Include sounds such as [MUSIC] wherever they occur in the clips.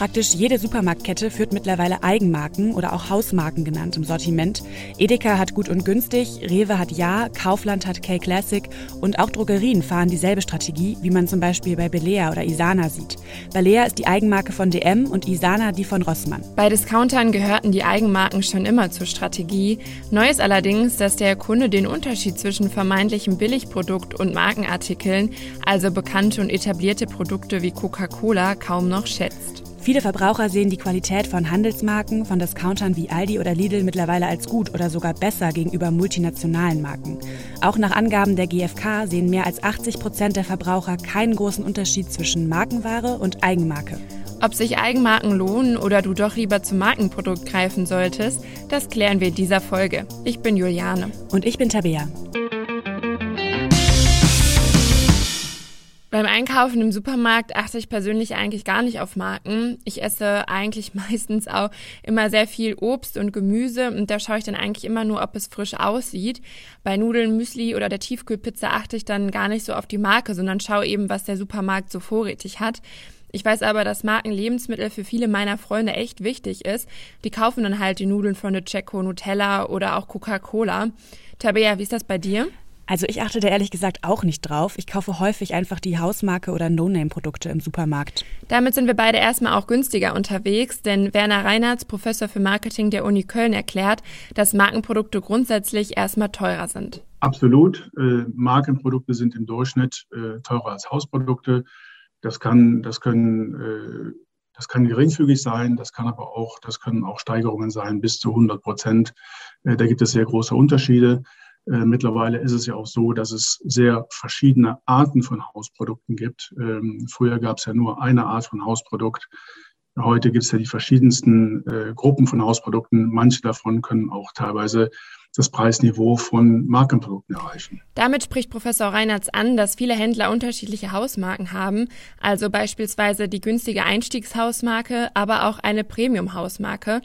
Praktisch jede Supermarktkette führt mittlerweile Eigenmarken oder auch Hausmarken genannt im Sortiment. Edeka hat gut und günstig, Rewe hat Ja, Kaufland hat K-Classic und auch Drogerien fahren dieselbe Strategie, wie man zum Beispiel bei Belea oder Isana sieht. Belea ist die Eigenmarke von DM und Isana die von Rossmann. Bei Discountern gehörten die Eigenmarken schon immer zur Strategie. Neu ist allerdings, dass der Kunde den Unterschied zwischen vermeintlichem Billigprodukt und Markenartikeln, also bekannte und etablierte Produkte wie Coca-Cola, kaum noch schätzt. Viele Verbraucher sehen die Qualität von Handelsmarken, von Discountern wie Aldi oder Lidl mittlerweile als gut oder sogar besser gegenüber multinationalen Marken. Auch nach Angaben der GfK sehen mehr als 80 Prozent der Verbraucher keinen großen Unterschied zwischen Markenware und Eigenmarke. Ob sich Eigenmarken lohnen oder du doch lieber zum Markenprodukt greifen solltest, das klären wir in dieser Folge. Ich bin Juliane. Und ich bin Tabea. Beim Einkaufen im Supermarkt achte ich persönlich eigentlich gar nicht auf Marken. Ich esse eigentlich [LAUGHS] meistens auch immer sehr viel Obst und Gemüse und da schaue ich dann eigentlich immer nur, ob es frisch aussieht. Bei Nudeln, Müsli oder der Tiefkühlpizza achte ich dann gar nicht so auf die Marke, sondern schaue eben, was der Supermarkt so vorrätig hat. Ich weiß aber, dass Markenlebensmittel für viele meiner Freunde echt wichtig ist. Die kaufen dann halt die Nudeln von der Checo, Nutella oder auch Coca-Cola. Tabea, wie ist das bei dir? Also ich achte da ehrlich gesagt auch nicht drauf. Ich kaufe häufig einfach die Hausmarke oder No-Name-Produkte im Supermarkt. Damit sind wir beide erstmal auch günstiger unterwegs, denn Werner Reinhardt, Professor für Marketing der Uni Köln, erklärt, dass Markenprodukte grundsätzlich erstmal teurer sind. Absolut. Äh, Markenprodukte sind im Durchschnitt äh, teurer als Hausprodukte. Das kann, das können äh, das kann geringfügig sein, das kann aber auch, das können auch Steigerungen sein bis zu 100 Prozent. Da gibt es sehr große Unterschiede. Äh, mittlerweile ist es ja auch so, dass es sehr verschiedene Arten von Hausprodukten gibt. Ähm, früher gab es ja nur eine Art von Hausprodukt. Heute gibt es ja die verschiedensten äh, Gruppen von Hausprodukten. Manche davon können auch teilweise das Preisniveau von Markenprodukten erreichen. Damit spricht Professor Reinertz an, dass viele Händler unterschiedliche Hausmarken haben, also beispielsweise die günstige Einstiegshausmarke, aber auch eine Premium-Hausmarke.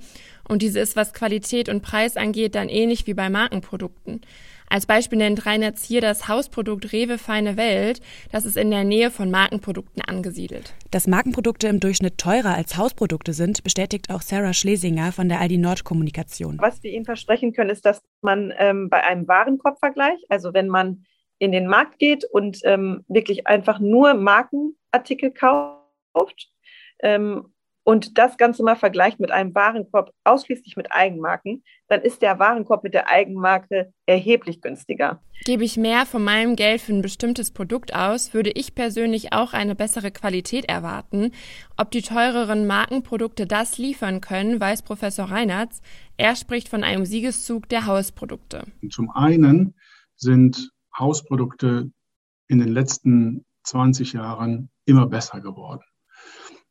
Und diese ist, was Qualität und Preis angeht, dann ähnlich wie bei Markenprodukten. Als Beispiel nennt Reinhardt hier das Hausprodukt Rewe Feine Welt. Das ist in der Nähe von Markenprodukten angesiedelt. Dass Markenprodukte im Durchschnitt teurer als Hausprodukte sind, bestätigt auch Sarah Schlesinger von der Aldi Nord Kommunikation. Was wir Ihnen versprechen können, ist, dass man ähm, bei einem Warenkorbvergleich, also wenn man in den Markt geht und ähm, wirklich einfach nur Markenartikel kauft ähm, und das Ganze mal vergleicht mit einem Warenkorb ausschließlich mit Eigenmarken, dann ist der Warenkorb mit der Eigenmarke erheblich günstiger. Gebe ich mehr von meinem Geld für ein bestimmtes Produkt aus, würde ich persönlich auch eine bessere Qualität erwarten. Ob die teureren Markenprodukte das liefern können, weiß Professor Reinhardt. Er spricht von einem Siegeszug der Hausprodukte. Zum einen sind Hausprodukte in den letzten 20 Jahren immer besser geworden.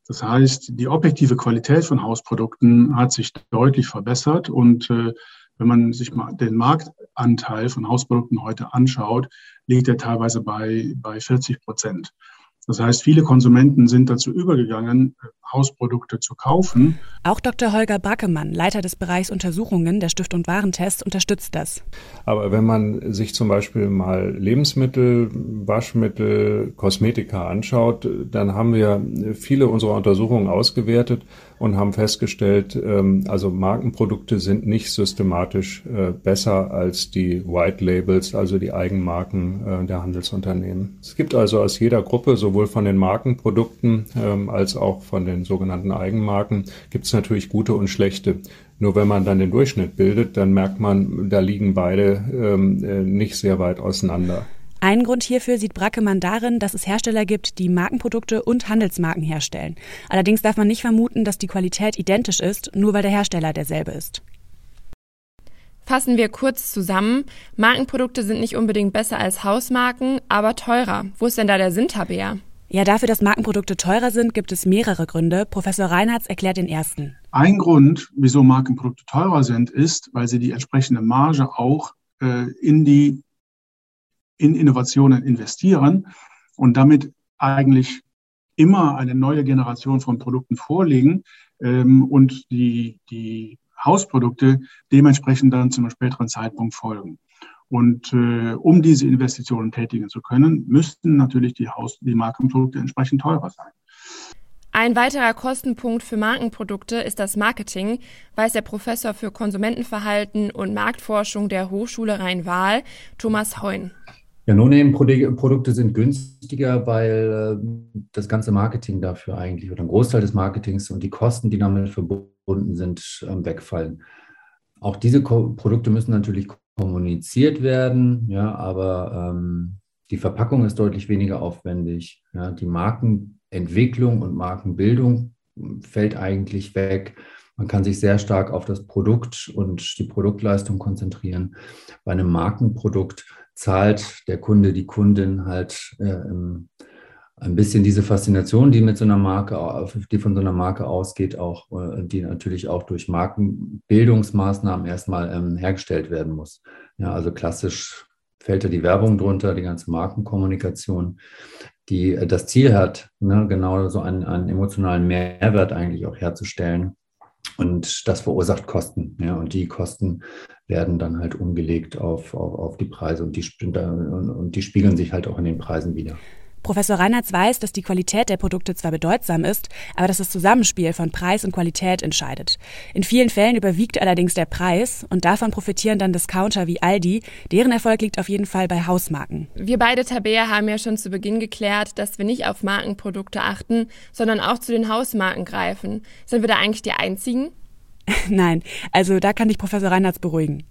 Das heißt, die objektive Qualität von Hausprodukten hat sich deutlich verbessert und äh, wenn man sich mal den Marktanteil von Hausprodukten heute anschaut, liegt er teilweise bei, bei 40 Prozent. Das heißt, viele Konsumenten sind dazu übergegangen, Hausprodukte zu kaufen. Auch Dr. Holger Brackemann, Leiter des Bereichs Untersuchungen der Stift- und Warentest, unterstützt das. Aber wenn man sich zum Beispiel mal Lebensmittel, Waschmittel, Kosmetika anschaut, dann haben wir viele unserer Untersuchungen ausgewertet und haben festgestellt, ähm, also Markenprodukte sind nicht systematisch äh, besser als die White Labels, also die Eigenmarken äh, der Handelsunternehmen. Es gibt also aus jeder Gruppe, sowohl von den Markenprodukten ähm, als auch von den sogenannten Eigenmarken, gibt es natürlich gute und schlechte. Nur wenn man dann den Durchschnitt bildet, dann merkt man, da liegen beide ähm, äh, nicht sehr weit auseinander. Einen Grund hierfür sieht Brackemann darin, dass es Hersteller gibt, die Markenprodukte und Handelsmarken herstellen. Allerdings darf man nicht vermuten, dass die Qualität identisch ist, nur weil der Hersteller derselbe ist. Fassen wir kurz zusammen. Markenprodukte sind nicht unbedingt besser als Hausmarken, aber teurer. Wo ist denn da der Sinn, Tabea? Ja, dafür, dass Markenprodukte teurer sind, gibt es mehrere Gründe. Professor Reinhardt erklärt den ersten. Ein Grund, wieso Markenprodukte teurer sind, ist, weil sie die entsprechende Marge auch äh, in die in Innovationen investieren und damit eigentlich immer eine neue Generation von Produkten vorlegen ähm, und die, die Hausprodukte dementsprechend dann zu einem späteren Zeitpunkt folgen. Und äh, um diese Investitionen tätigen zu können, müssten natürlich die, Haus die Markenprodukte entsprechend teurer sein. Ein weiterer Kostenpunkt für Markenprodukte ist das Marketing, weiß der Professor für Konsumentenverhalten und Marktforschung der Hochschule Rhein-Waal, Thomas Heun. Ja, No-Name-Produkte sind günstiger, weil äh, das ganze Marketing dafür eigentlich oder ein Großteil des Marketings und die Kosten, die damit verbunden sind, äh, wegfallen. Auch diese Produkte müssen natürlich kommuniziert werden, ja, aber ähm, die Verpackung ist deutlich weniger aufwendig. Ja, die Markenentwicklung und Markenbildung fällt eigentlich weg. Man kann sich sehr stark auf das Produkt und die Produktleistung konzentrieren. Bei einem Markenprodukt zahlt der Kunde, die Kundin halt äh, ein bisschen diese Faszination, die mit so einer Marke, die von so einer Marke ausgeht, auch, äh, die natürlich auch durch Markenbildungsmaßnahmen erstmal ähm, hergestellt werden muss. Ja, also klassisch fällt da die Werbung drunter, die ganze Markenkommunikation, die äh, das Ziel hat, ne, genau so einen, einen emotionalen Mehrwert eigentlich auch herzustellen. Und das verursacht Kosten. Ja, und die Kosten werden dann halt umgelegt auf, auf, auf die Preise und die, und die spiegeln sich halt auch in den Preisen wieder. Professor Reinhardt weiß, dass die Qualität der Produkte zwar bedeutsam ist, aber dass das Zusammenspiel von Preis und Qualität entscheidet. In vielen Fällen überwiegt allerdings der Preis und davon profitieren dann Discounter wie Aldi. Deren Erfolg liegt auf jeden Fall bei Hausmarken. Wir beide Tabea haben ja schon zu Beginn geklärt, dass wir nicht auf Markenprodukte achten, sondern auch zu den Hausmarken greifen. Sind wir da eigentlich die Einzigen? [LAUGHS] Nein, also da kann ich Professor Reinhardt beruhigen.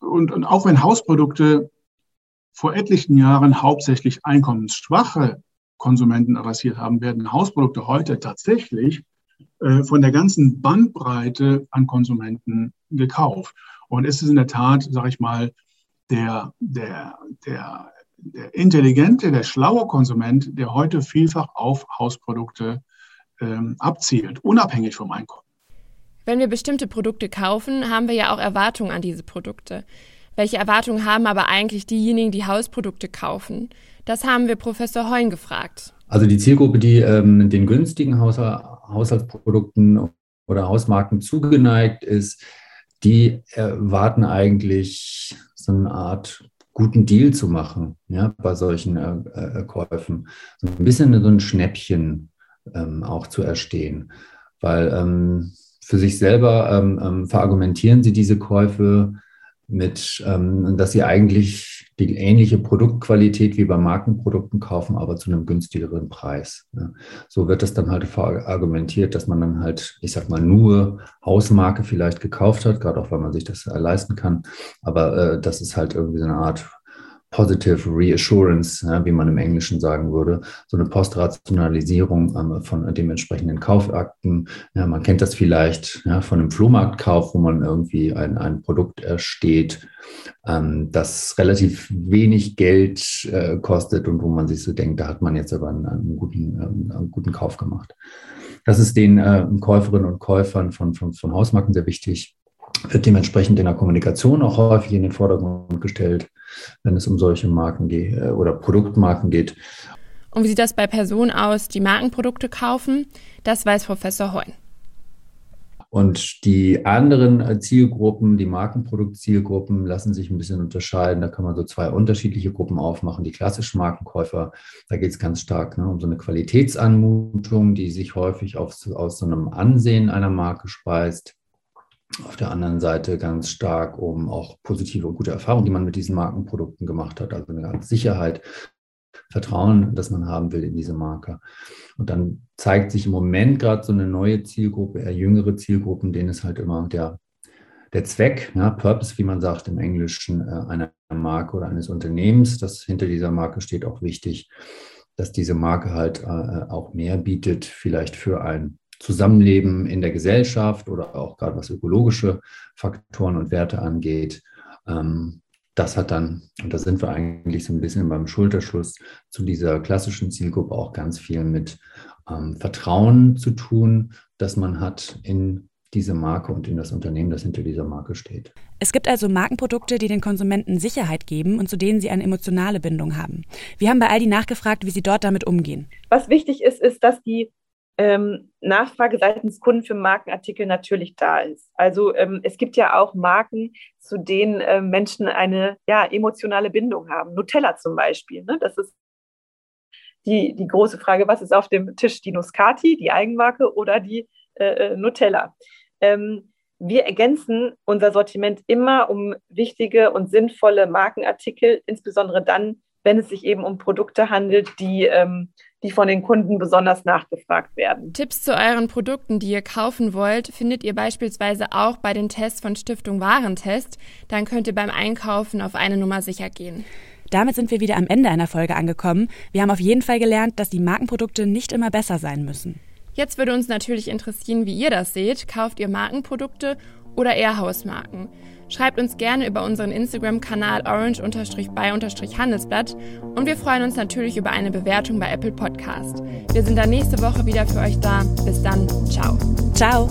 Und, und auch wenn Hausprodukte vor etlichen Jahren hauptsächlich einkommensschwache Konsumenten adressiert haben, werden Hausprodukte heute tatsächlich äh, von der ganzen Bandbreite an Konsumenten gekauft. Und es ist in der Tat, sage ich mal, der, der, der, der intelligente, der schlaue Konsument, der heute vielfach auf Hausprodukte ähm, abzielt, unabhängig vom Einkommen. Wenn wir bestimmte Produkte kaufen, haben wir ja auch Erwartungen an diese Produkte. Welche Erwartungen haben aber eigentlich diejenigen, die Hausprodukte kaufen? Das haben wir Professor Heun gefragt. Also die Zielgruppe, die ähm, den günstigen Haushaltsprodukten oder Hausmarken zugeneigt ist, die erwarten eigentlich so eine Art guten Deal zu machen ja, bei solchen äh, äh, Käufen. So ein bisschen so ein Schnäppchen ähm, auch zu erstehen. Weil ähm, für sich selber ähm, ähm verargumentieren sie diese Käufe mit, ähm, dass sie eigentlich die ähnliche Produktqualität wie bei Markenprodukten kaufen, aber zu einem günstigeren Preis. Ne? So wird das dann halt argumentiert, dass man dann halt, ich sag mal, nur Hausmarke vielleicht gekauft hat, gerade auch weil man sich das leisten kann. Aber äh, das ist halt irgendwie so eine Art Positive Reassurance, wie man im Englischen sagen würde, so eine Postrationalisierung ähm, von dementsprechenden Kaufakten. Ja, man kennt das vielleicht ja, von einem Flohmarktkauf, wo man irgendwie ein, ein Produkt ersteht, ähm, das relativ wenig Geld äh, kostet und wo man sich so denkt, da hat man jetzt aber einen, einen guten, ähm, einen guten Kauf gemacht. Das ist den äh, Käuferinnen und Käufern von, von, von Hausmarken sehr wichtig wird dementsprechend in der Kommunikation auch häufig in den Vordergrund gestellt, wenn es um solche Marken geht äh, oder Produktmarken geht. Und wie sieht das bei Personen aus, die Markenprodukte kaufen? Das weiß Professor Heun. Und die anderen äh, Zielgruppen, die Markenproduktzielgruppen, lassen sich ein bisschen unterscheiden. Da kann man so zwei unterschiedliche Gruppen aufmachen. Die klassischen Markenkäufer, da geht es ganz stark ne, um so eine Qualitätsanmutung, die sich häufig auf, aus so einem Ansehen einer Marke speist auf der anderen Seite ganz stark um auch positive und gute Erfahrungen, die man mit diesen Markenprodukten gemacht hat, also eine Art Sicherheit, Vertrauen, das man haben will in diese Marke. Und dann zeigt sich im Moment gerade so eine neue Zielgruppe, eher jüngere Zielgruppen, denen ist halt immer der, der Zweck, ja, Purpose, wie man sagt im Englischen, äh, einer Marke oder eines Unternehmens, das hinter dieser Marke steht, auch wichtig, dass diese Marke halt äh, auch mehr bietet, vielleicht für ein Zusammenleben in der Gesellschaft oder auch gerade was ökologische Faktoren und Werte angeht. Ähm, das hat dann, und da sind wir eigentlich so ein bisschen beim Schulterschluss zu dieser klassischen Zielgruppe auch ganz viel mit ähm, Vertrauen zu tun, das man hat in diese Marke und in das Unternehmen, das hinter dieser Marke steht. Es gibt also Markenprodukte, die den Konsumenten Sicherheit geben und zu denen sie eine emotionale Bindung haben. Wir haben bei Aldi nachgefragt, wie sie dort damit umgehen. Was wichtig ist, ist, dass die ähm, Nachfrage seitens Kunden für Markenartikel natürlich da ist. Also ähm, es gibt ja auch Marken, zu denen äh, Menschen eine ja, emotionale Bindung haben. Nutella zum Beispiel. Ne? Das ist die, die große Frage, was ist auf dem Tisch? Die Nuscati, die Eigenmarke oder die äh, äh Nutella? Ähm, wir ergänzen unser Sortiment immer um wichtige und sinnvolle Markenartikel, insbesondere dann, wenn es sich eben um Produkte handelt, die, ähm, die von den Kunden besonders nachgefragt werden. Tipps zu euren Produkten, die ihr kaufen wollt, findet ihr beispielsweise auch bei den Tests von Stiftung Warentest. Dann könnt ihr beim Einkaufen auf eine Nummer sicher gehen. Damit sind wir wieder am Ende einer Folge angekommen. Wir haben auf jeden Fall gelernt, dass die Markenprodukte nicht immer besser sein müssen. Jetzt würde uns natürlich interessieren, wie ihr das seht. Kauft ihr Markenprodukte oder eher Hausmarken? Schreibt uns gerne über unseren Instagram-Kanal orange-by-handelsblatt und wir freuen uns natürlich über eine Bewertung bei Apple Podcast. Wir sind dann nächste Woche wieder für euch da. Bis dann. Ciao. Ciao.